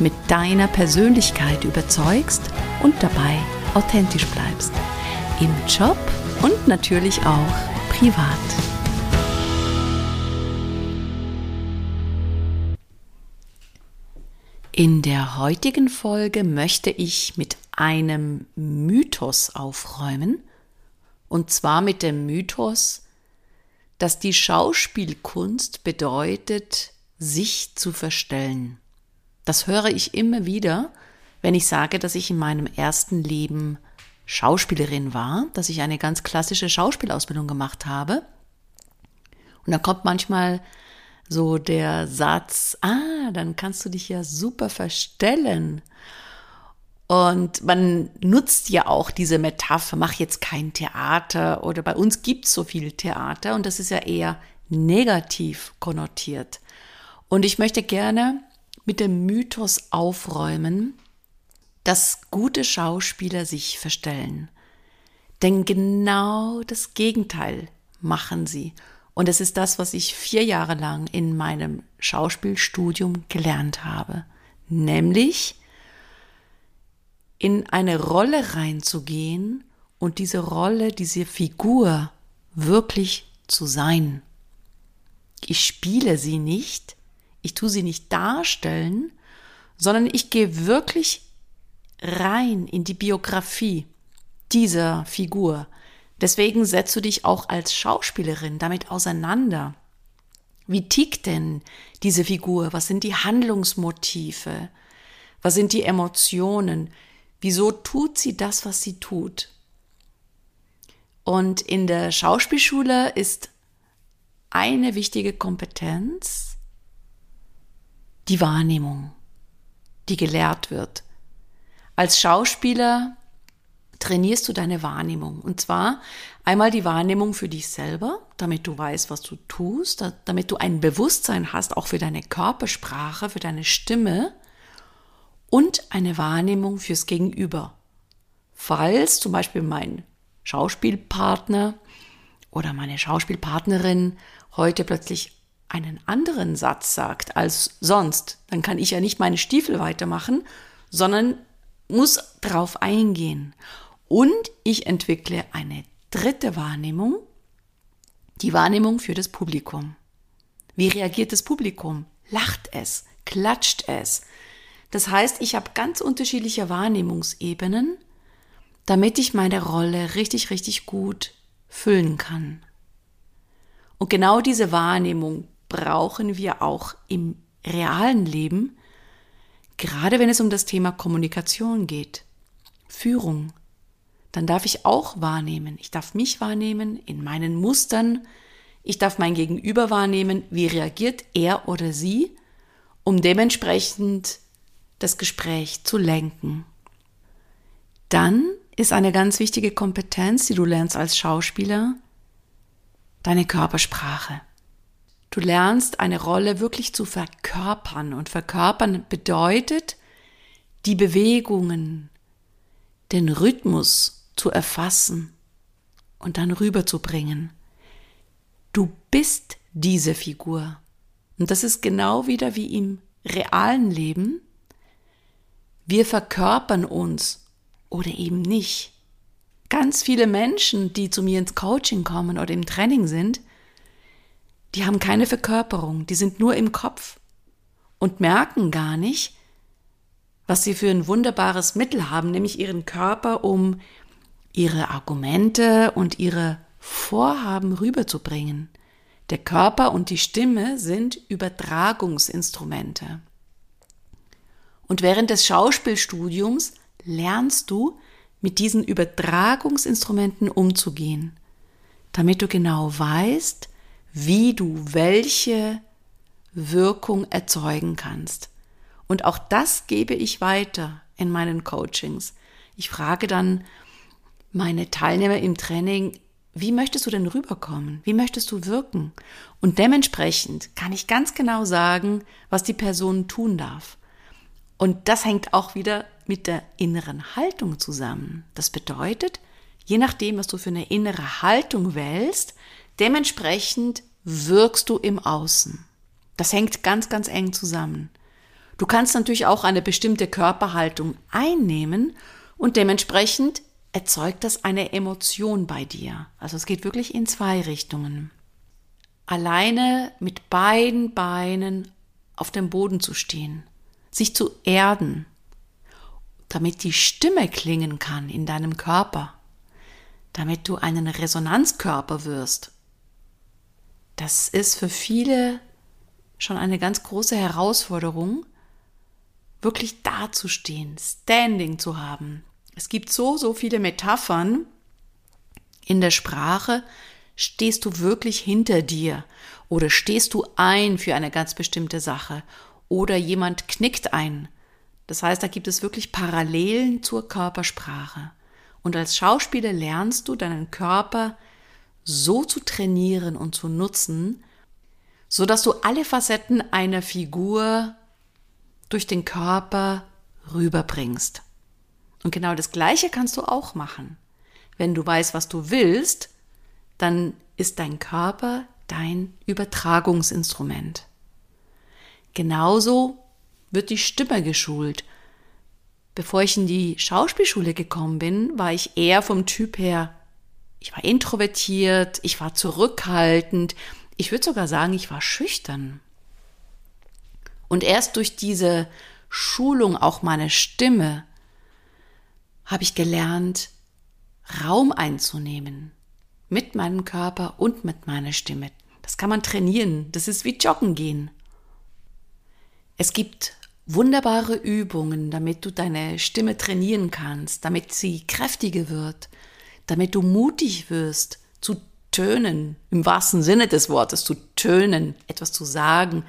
mit deiner Persönlichkeit überzeugst und dabei authentisch bleibst. Im Job und natürlich auch privat. In der heutigen Folge möchte ich mit einem Mythos aufräumen. Und zwar mit dem Mythos, dass die Schauspielkunst bedeutet, sich zu verstellen. Das höre ich immer wieder, wenn ich sage, dass ich in meinem ersten Leben Schauspielerin war, dass ich eine ganz klassische Schauspielausbildung gemacht habe. Und dann kommt manchmal so der Satz, ah, dann kannst du dich ja super verstellen. Und man nutzt ja auch diese Metapher, mach jetzt kein Theater oder bei uns gibt es so viel Theater und das ist ja eher negativ konnotiert. Und ich möchte gerne mit dem Mythos aufräumen, dass gute Schauspieler sich verstellen. Denn genau das Gegenteil machen sie. Und es ist das, was ich vier Jahre lang in meinem Schauspielstudium gelernt habe. Nämlich in eine Rolle reinzugehen und diese Rolle, diese Figur wirklich zu sein. Ich spiele sie nicht, ich tue sie nicht darstellen, sondern ich gehe wirklich rein in die Biografie dieser Figur. Deswegen setzt du dich auch als Schauspielerin damit auseinander. Wie tickt denn diese Figur? Was sind die Handlungsmotive? Was sind die Emotionen? Wieso tut sie das, was sie tut? Und in der Schauspielschule ist eine wichtige Kompetenz die Wahrnehmung, die gelehrt wird. Als Schauspieler trainierst du deine Wahrnehmung. Und zwar einmal die Wahrnehmung für dich selber, damit du weißt, was du tust, damit du ein Bewusstsein hast, auch für deine Körpersprache, für deine Stimme und eine Wahrnehmung fürs Gegenüber. Falls zum Beispiel mein Schauspielpartner oder meine Schauspielpartnerin heute plötzlich einen anderen Satz sagt als sonst, dann kann ich ja nicht meine Stiefel weitermachen, sondern muss drauf eingehen. Und ich entwickle eine dritte Wahrnehmung, die Wahrnehmung für das Publikum. Wie reagiert das Publikum? Lacht es? Klatscht es? Das heißt, ich habe ganz unterschiedliche Wahrnehmungsebenen, damit ich meine Rolle richtig, richtig gut füllen kann. Und genau diese Wahrnehmung brauchen wir auch im realen Leben, gerade wenn es um das Thema Kommunikation geht, Führung. Dann darf ich auch wahrnehmen. Ich darf mich wahrnehmen in meinen Mustern. Ich darf mein Gegenüber wahrnehmen. Wie reagiert er oder sie? um dementsprechend das Gespräch zu lenken. Dann ist eine ganz wichtige Kompetenz, die du lernst als Schauspieler, deine Körpersprache. Du lernst eine Rolle wirklich zu verkörpern und verkörpern bedeutet, die Bewegungen, den Rhythmus zu erfassen und dann rüberzubringen. Du bist diese Figur. Und das ist genau wieder wie im realen Leben. Wir verkörpern uns oder eben nicht. Ganz viele Menschen, die zu mir ins Coaching kommen oder im Training sind, die haben keine Verkörperung, die sind nur im Kopf und merken gar nicht, was sie für ein wunderbares Mittel haben, nämlich ihren Körper, um ihre Argumente und ihre Vorhaben rüberzubringen. Der Körper und die Stimme sind Übertragungsinstrumente. Und während des Schauspielstudiums lernst du, mit diesen Übertragungsinstrumenten umzugehen, damit du genau weißt, wie du welche Wirkung erzeugen kannst. Und auch das gebe ich weiter in meinen Coachings. Ich frage dann meine Teilnehmer im Training, wie möchtest du denn rüberkommen? Wie möchtest du wirken? Und dementsprechend kann ich ganz genau sagen, was die Person tun darf. Und das hängt auch wieder mit der inneren Haltung zusammen. Das bedeutet, je nachdem, was du für eine innere Haltung wählst, dementsprechend wirkst du im Außen. Das hängt ganz, ganz eng zusammen. Du kannst natürlich auch eine bestimmte Körperhaltung einnehmen und dementsprechend erzeugt das eine Emotion bei dir. Also es geht wirklich in zwei Richtungen. Alleine mit beiden Beinen auf dem Boden zu stehen, sich zu erden, damit die Stimme klingen kann in deinem Körper, damit du einen Resonanzkörper wirst. Das ist für viele schon eine ganz große Herausforderung, wirklich dazustehen, Standing zu haben. Es gibt so, so viele Metaphern in der Sprache. Stehst du wirklich hinter dir oder stehst du ein für eine ganz bestimmte Sache oder jemand knickt ein. Das heißt, da gibt es wirklich Parallelen zur Körpersprache. Und als Schauspieler lernst du deinen Körper so zu trainieren und zu nutzen, so dass du alle Facetten einer Figur durch den Körper rüberbringst. Und genau das Gleiche kannst du auch machen. Wenn du weißt, was du willst, dann ist dein Körper dein Übertragungsinstrument. Genauso wird die Stimme geschult. Bevor ich in die Schauspielschule gekommen bin, war ich eher vom Typ her, ich war introvertiert, ich war zurückhaltend, ich würde sogar sagen, ich war schüchtern. Und erst durch diese Schulung auch meiner Stimme habe ich gelernt, Raum einzunehmen mit meinem Körper und mit meiner Stimme. Das kann man trainieren. Das ist wie Joggen gehen. Es gibt wunderbare Übungen, damit du deine Stimme trainieren kannst, damit sie kräftiger wird, damit du mutig wirst, zu tönen, im wahrsten Sinne des Wortes, zu tönen, etwas zu sagen,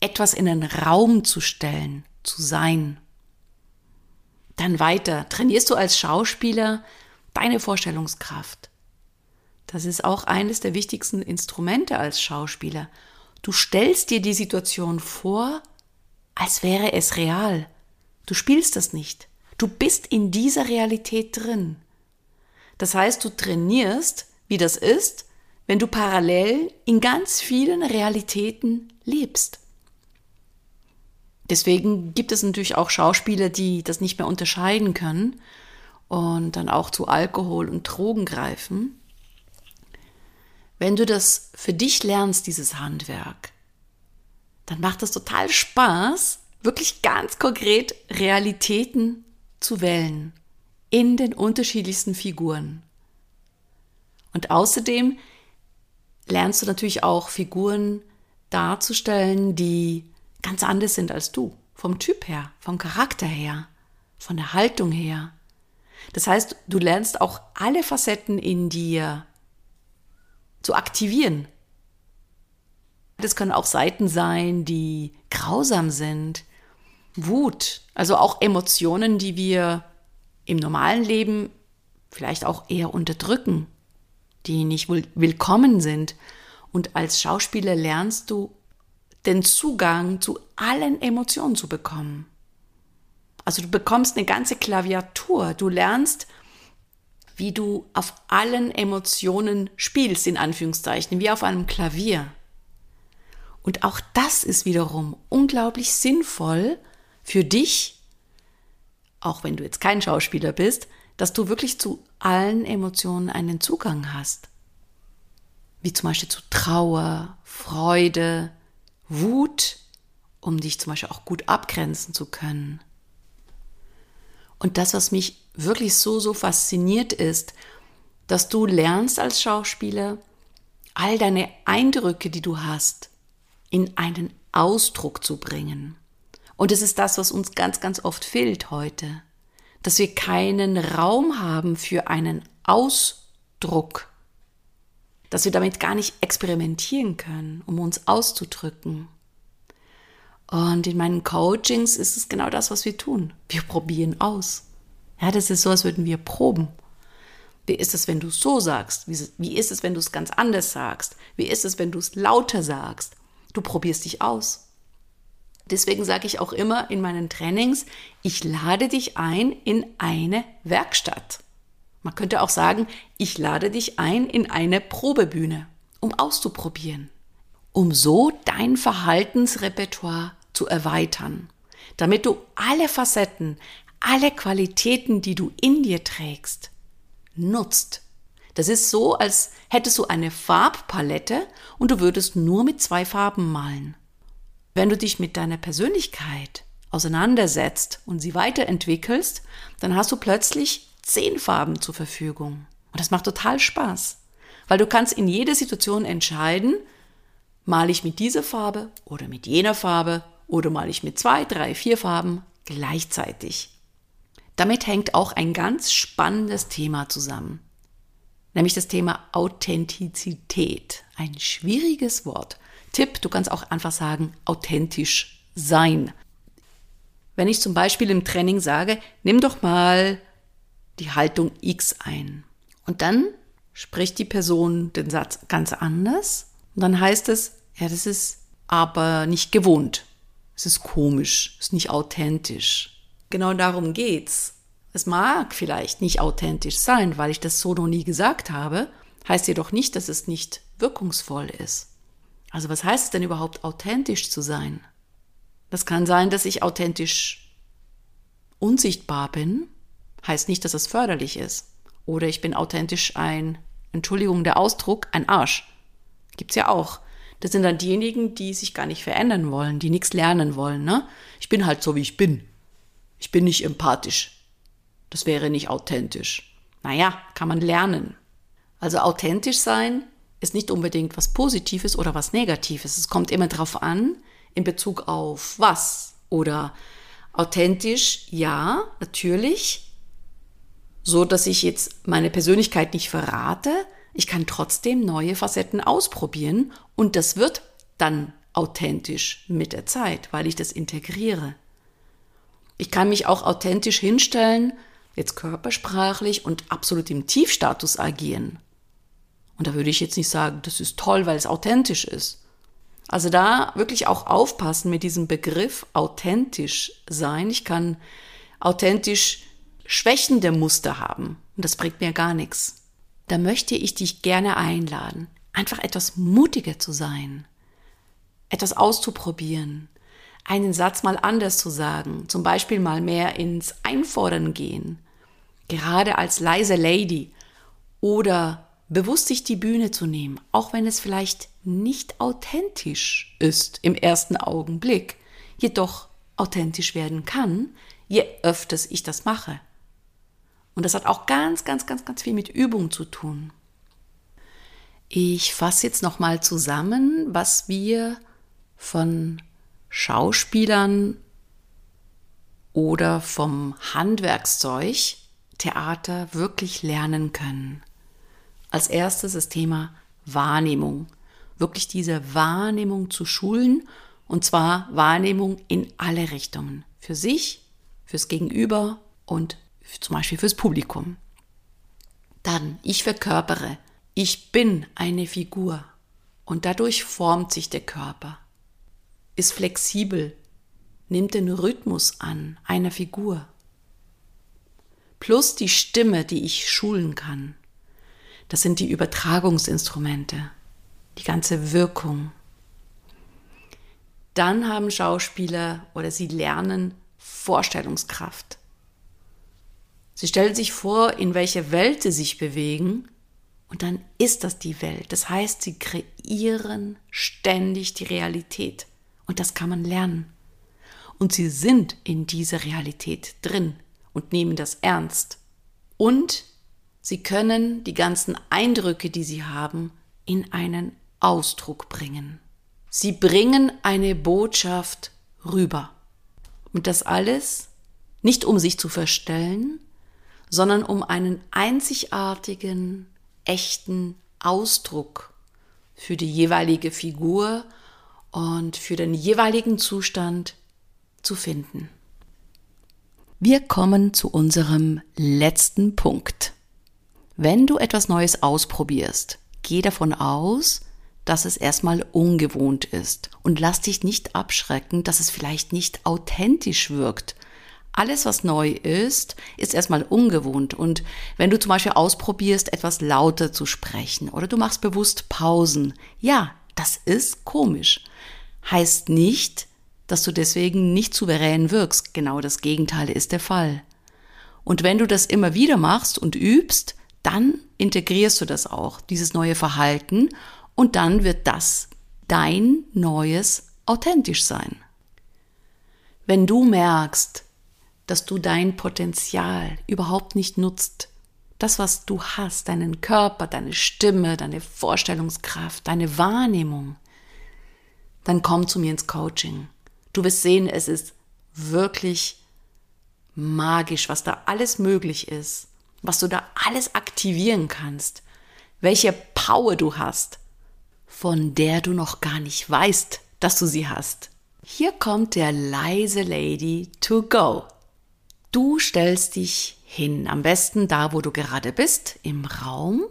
etwas in den Raum zu stellen, zu sein. Dann weiter, trainierst du als Schauspieler deine Vorstellungskraft. Das ist auch eines der wichtigsten Instrumente als Schauspieler. Du stellst dir die Situation vor, als wäre es real. Du spielst das nicht. Du bist in dieser Realität drin. Das heißt, du trainierst, wie das ist, wenn du parallel in ganz vielen Realitäten lebst. Deswegen gibt es natürlich auch Schauspieler, die das nicht mehr unterscheiden können und dann auch zu Alkohol und Drogen greifen. Wenn du das für dich lernst, dieses Handwerk, dann macht es total Spaß, wirklich ganz konkret Realitäten zu wählen in den unterschiedlichsten Figuren. Und außerdem lernst du natürlich auch Figuren darzustellen, die ganz anders sind als du. Vom Typ her, vom Charakter her, von der Haltung her. Das heißt, du lernst auch alle Facetten in dir zu aktivieren. Das können auch Seiten sein, die grausam sind. Wut, also auch Emotionen, die wir im normalen Leben vielleicht auch eher unterdrücken, die nicht willkommen sind. Und als Schauspieler lernst du den Zugang zu allen Emotionen zu bekommen. Also du bekommst eine ganze Klaviatur. Du lernst, wie du auf allen Emotionen spielst, in Anführungszeichen, wie auf einem Klavier. Und auch das ist wiederum unglaublich sinnvoll für dich, auch wenn du jetzt kein Schauspieler bist, dass du wirklich zu allen Emotionen einen Zugang hast. Wie zum Beispiel zu Trauer, Freude, Wut, um dich zum Beispiel auch gut abgrenzen zu können. Und das, was mich wirklich so, so fasziniert ist, dass du lernst als Schauspieler, all deine Eindrücke, die du hast, in einen Ausdruck zu bringen. Und es ist das, was uns ganz, ganz oft fehlt heute, dass wir keinen Raum haben für einen Ausdruck, dass wir damit gar nicht experimentieren können, um uns auszudrücken. Und in meinen Coachings ist es genau das, was wir tun. Wir probieren aus. Ja, das ist so, als würden wir proben. Wie ist es, wenn du es so sagst? Wie, ist es, wenn du es ganz anders sagst? Wie ist es, wenn du es lauter sagst? Du probierst dich aus. Deswegen sage ich auch immer in meinen Trainings, ich lade dich ein in eine Werkstatt. Man könnte auch sagen, ich lade dich ein in eine Probebühne, um auszuprobieren, um so dein Verhaltensrepertoire zu erweitern, damit du alle Facetten, alle Qualitäten, die du in dir trägst, nutzt. Das ist so, als hättest du eine Farbpalette und du würdest nur mit zwei Farben malen. Wenn du dich mit deiner Persönlichkeit auseinandersetzt und sie weiterentwickelst, dann hast du plötzlich zehn Farben zur Verfügung. Und das macht total Spaß, weil du kannst in jeder Situation entscheiden, male ich mit dieser Farbe oder mit jener Farbe oder male ich mit zwei, drei, vier Farben gleichzeitig. Damit hängt auch ein ganz spannendes Thema zusammen, nämlich das Thema Authentizität. Ein schwieriges Wort. Tipp, du kannst auch einfach sagen, authentisch sein. Wenn ich zum Beispiel im Training sage, nimm doch mal die Haltung X ein. Und dann spricht die Person den Satz ganz anders. Und dann heißt es, ja, das ist aber nicht gewohnt. Es ist komisch, es ist nicht authentisch. Genau darum geht's. Es mag vielleicht nicht authentisch sein, weil ich das so noch nie gesagt habe, heißt jedoch nicht, dass es nicht wirkungsvoll ist. Also was heißt es denn überhaupt authentisch zu sein? Das kann sein, dass ich authentisch unsichtbar bin, heißt nicht, dass es förderlich ist. Oder ich bin authentisch ein, Entschuldigung, der Ausdruck, ein Arsch. Gibt's ja auch. Das sind dann diejenigen, die sich gar nicht verändern wollen, die nichts lernen wollen. Ne? Ich bin halt so, wie ich bin. Ich bin nicht empathisch. Das wäre nicht authentisch. Naja, kann man lernen. Also authentisch sein ist nicht unbedingt was Positives oder was Negatives. Es kommt immer darauf an, in Bezug auf was. Oder authentisch, ja, natürlich, so dass ich jetzt meine Persönlichkeit nicht verrate. Ich kann trotzdem neue Facetten ausprobieren und das wird dann authentisch mit der Zeit, weil ich das integriere. Ich kann mich auch authentisch hinstellen, jetzt körpersprachlich und absolut im Tiefstatus agieren. Und da würde ich jetzt nicht sagen, das ist toll, weil es authentisch ist. Also da wirklich auch aufpassen mit diesem Begriff authentisch sein. Ich kann authentisch schwächende Muster haben und das bringt mir gar nichts. Da möchte ich dich gerne einladen, einfach etwas mutiger zu sein, etwas auszuprobieren, einen Satz mal anders zu sagen, zum Beispiel mal mehr ins Einfordern gehen, gerade als leise Lady oder bewusst sich die Bühne zu nehmen, auch wenn es vielleicht nicht authentisch ist im ersten Augenblick, jedoch authentisch werden kann, je öfters ich das mache. Und das hat auch ganz, ganz, ganz, ganz viel mit Übung zu tun. Ich fasse jetzt nochmal zusammen, was wir von Schauspielern oder vom Handwerkszeug Theater wirklich lernen können. Als erstes das Thema Wahrnehmung. wirklich diese Wahrnehmung zu schulen und zwar Wahrnehmung in alle Richtungen. Für sich, fürs Gegenüber und zum Beispiel fürs Publikum. Dann, ich verkörpere. Ich bin eine Figur. Und dadurch formt sich der Körper. Ist flexibel. Nimmt den Rhythmus an einer Figur. Plus die Stimme, die ich schulen kann. Das sind die Übertragungsinstrumente. Die ganze Wirkung. Dann haben Schauspieler oder sie lernen Vorstellungskraft. Sie stellen sich vor, in welche Welt sie sich bewegen und dann ist das die Welt. Das heißt, sie kreieren ständig die Realität und das kann man lernen. Und sie sind in dieser Realität drin und nehmen das ernst. Und sie können die ganzen Eindrücke, die sie haben, in einen Ausdruck bringen. Sie bringen eine Botschaft rüber. Und das alles nicht um sich zu verstellen, sondern um einen einzigartigen, echten Ausdruck für die jeweilige Figur und für den jeweiligen Zustand zu finden. Wir kommen zu unserem letzten Punkt. Wenn du etwas Neues ausprobierst, geh davon aus, dass es erstmal ungewohnt ist. Und lass dich nicht abschrecken, dass es vielleicht nicht authentisch wirkt. Alles, was neu ist, ist erstmal ungewohnt. Und wenn du zum Beispiel ausprobierst, etwas lauter zu sprechen oder du machst bewusst Pausen, ja, das ist komisch. Heißt nicht, dass du deswegen nicht souverän wirkst. Genau das Gegenteil ist der Fall. Und wenn du das immer wieder machst und übst, dann integrierst du das auch, dieses neue Verhalten, und dann wird das dein neues authentisch sein. Wenn du merkst, dass du dein Potenzial überhaupt nicht nutzt, das, was du hast, deinen Körper, deine Stimme, deine Vorstellungskraft, deine Wahrnehmung, dann komm zu mir ins Coaching. Du wirst sehen, es ist wirklich magisch, was da alles möglich ist, was du da alles aktivieren kannst, welche Power du hast, von der du noch gar nicht weißt, dass du sie hast. Hier kommt der leise Lady to go. Du stellst dich hin, am besten da, wo du gerade bist, im Raum,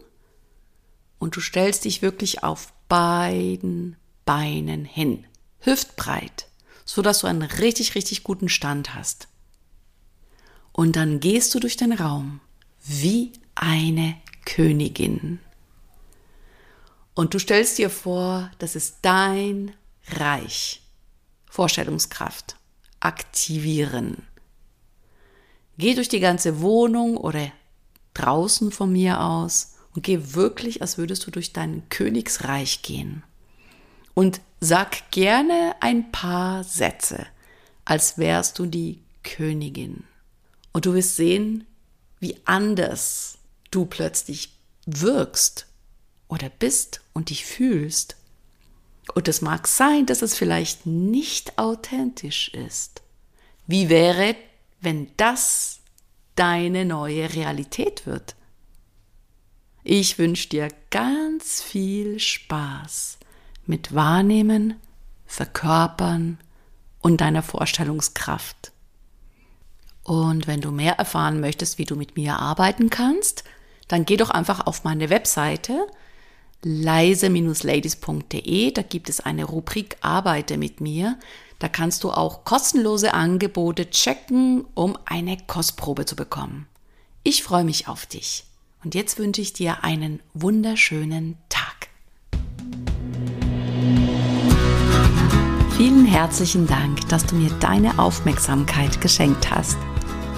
und du stellst dich wirklich auf beiden Beinen hin, hüftbreit, so dass du einen richtig, richtig guten Stand hast. Und dann gehst du durch den Raum wie eine Königin. Und du stellst dir vor, das ist dein Reich. Vorstellungskraft. Aktivieren. Geh durch die ganze Wohnung oder draußen von mir aus und geh wirklich, als würdest du durch dein Königsreich gehen. Und sag gerne ein paar Sätze, als wärst du die Königin. Und du wirst sehen, wie anders du plötzlich wirkst oder bist und dich fühlst. Und es mag sein, dass es vielleicht nicht authentisch ist. Wie wäre, wenn das deine neue Realität wird? Ich wünsche dir ganz viel Spaß mit Wahrnehmen, Verkörpern und deiner Vorstellungskraft. Und wenn du mehr erfahren möchtest, wie du mit mir arbeiten kannst, dann geh doch einfach auf meine Webseite leise-ladies.de. Da gibt es eine Rubrik Arbeite mit mir. Da kannst du auch kostenlose Angebote checken, um eine Kostprobe zu bekommen. Ich freue mich auf dich. Und jetzt wünsche ich dir einen wunderschönen Tag. Vielen herzlichen Dank, dass du mir deine Aufmerksamkeit geschenkt hast.